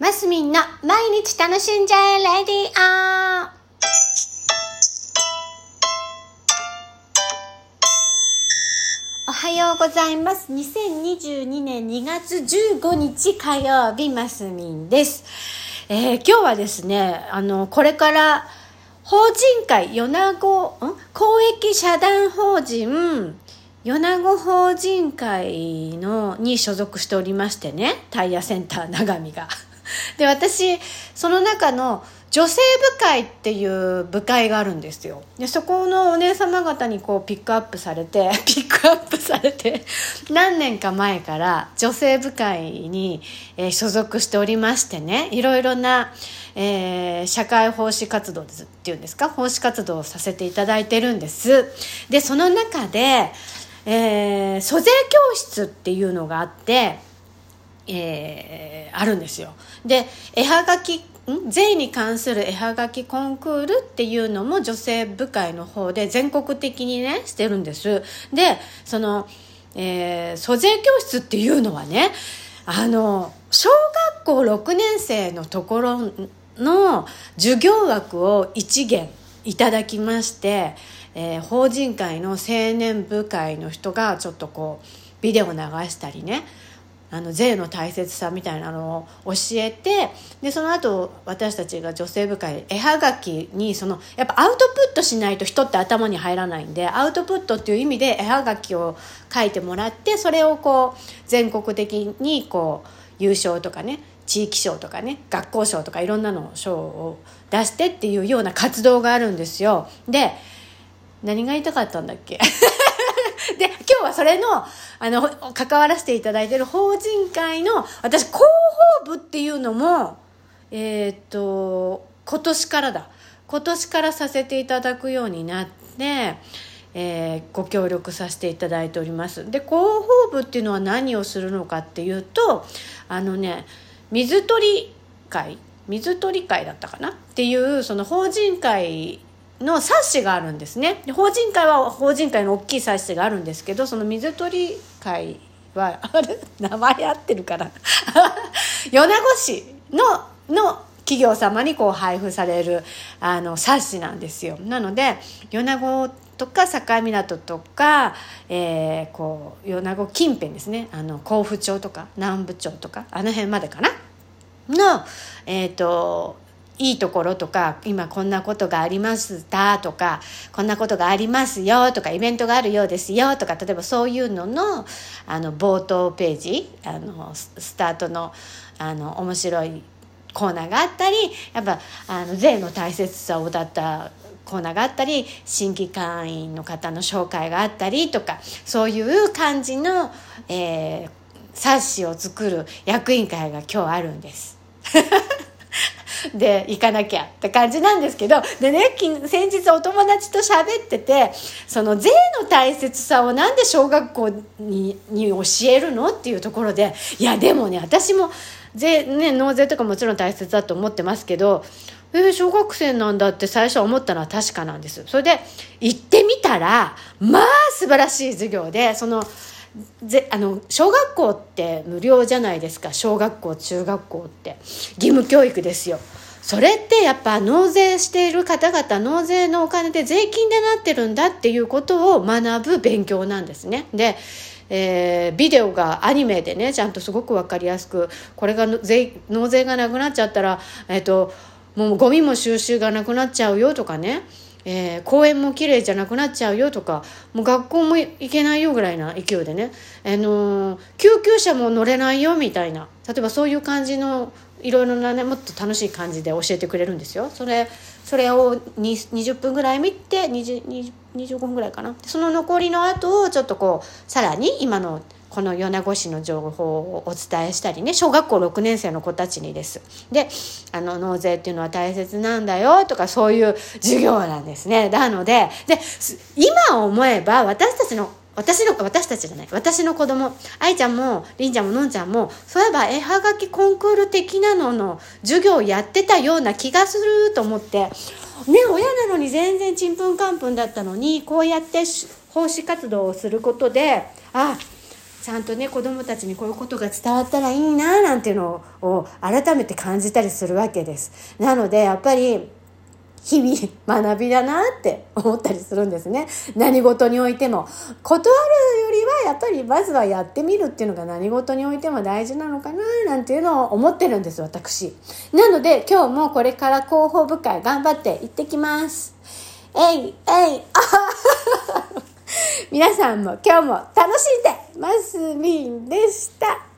マスミンの毎日楽しんじゃえレディオおはようございます。2022年2月15日火曜日、マスミンです。えー今日はですね、あの、これから、法人会、米子、ん？公益社団法人、米子法人会のに所属しておりましてねタイヤセンター長見が で私その中の女性部会っていう部会があるんですよ。でそこのお姉様方にこうピックアップされて ピックアップされて何年か前から女性部会に、えー所属しておりましてねいろいろな、えー社会奉仕活動っていうんですか奉仕活動をさせていただいてるんです。でその中でえー、租税教室っていうのがあって、えーあるんですよ。で絵はがき税に関する絵はがきコンクールっていうのも女性部会の方で全国的にねしてるんです。でその、えー租税教室っていうのはねあの小学校6年生のところの授業枠を一元いただきまして、えー法人会の青年部会の人がちょっとこうビデオ流したりねあの税の大切さみたいなのを教えてでその後私たちが女性部会絵はがきにそのやっぱアウトプットしないと人って頭に入らないんでアウトプットっていう意味で絵はがきを書いてもらってそれをこう全国的にこう優勝とかね地域賞とかね学校賞とかいろんなの賞を出してっていうような活動があるんですよ。で何が言いたかったんだっけ？で今日はそれのあの関わらせていただいてる法人会の私広報部っていうのもえーっと今年からだ。今年からさせていただくようになって、えーご協力させていただいております。で広報部っていうのは何をするのかっていうとあのね水取り会水取り会だったかな？っていうその法人会の冊子があるんですね。で法人会は法人会の大きい冊子があるんですけどその水取り会はあれ？名前合ってるかな？米子市のの企業様にこう配布されるあの冊子なんですよ。なので米子とか境港とか、えーこう米子近辺ですね。あの甲府町とか南部町とかあの辺までかな？の、えっ、と、いいところとか、今こんなことがありましたとか、こんなことがありますよとか、イベントがあるようですよとか、例えばそういうのの、あの、冒頭ページ、あの、スタートの、あの、面白いコーナーがあったり、やっぱ、あの、税の大切さを歌ったコーナーがあったり新規会員の方の紹介があったりとかそういう感じの、えー冊子を作る役員会が今日あるんです。で行かなきゃって感じなんですけどでね先日お友達と喋っててその税の大切さをなんで小学校にに教えるのっていうところでいやでもね私も税、ね、納税とかもちろん大切だと思ってますけどえー小学生なんだって最初思ったのは確かなんです。それで行ってみたらまあ素晴らしい授業でそのぜあの小学校って無料じゃないですか。小学校中学校って。義務教育ですよ。それってやっぱ納税している方々納税のお金で税金でなってるんだっていうことを学ぶ勉強なんですね。でえービデオがアニメでねちゃんとすごく分かりやすくこれが税納税がなくなっちゃったら、えっともうゴミも収集がなくなっちゃうよとかね。えー公園も綺麗じゃなくなっちゃうよとかもう学校も行けないよぐらいな勢いでね、あのー救急車も乗れないよみたいな。例えばそういう感じのいろいろなねもっと楽しい感じで教えてくれるんですよ。それそれを20分ぐらい見て20 20 25分ぐらいかな。その残りの後をちょっとこうさらに今のこの米子市の情報をお伝えしたりね小学校6年生の子たちにです。であの納税っていうのは大切なんだよとかそういう授業なんですね。なのでで今思えば私たちの私の私たちじゃない私の子供愛ちゃんもりんちゃんものんちゃんもそういえば絵はがきコンクール的なのの授業をやってたような気がすると思ってね親なのに全然ちんぷんかんぷんだったのにこうやって奉仕活動をすることであちゃんとね子供たちにこういうことが伝わったらいいななんていうのを改めて感じたりするわけです。なのでやっぱり日々学びだなって思ったりするんですね。何事においても。断るよりはやっぱりまずはやってみるっていうのが何事においても大事なのかななんていうのを思ってるんです私。なので今日もこれから広報部会頑張って行ってきます。えいえいあ皆さんも今日も楽しんでますみんでした。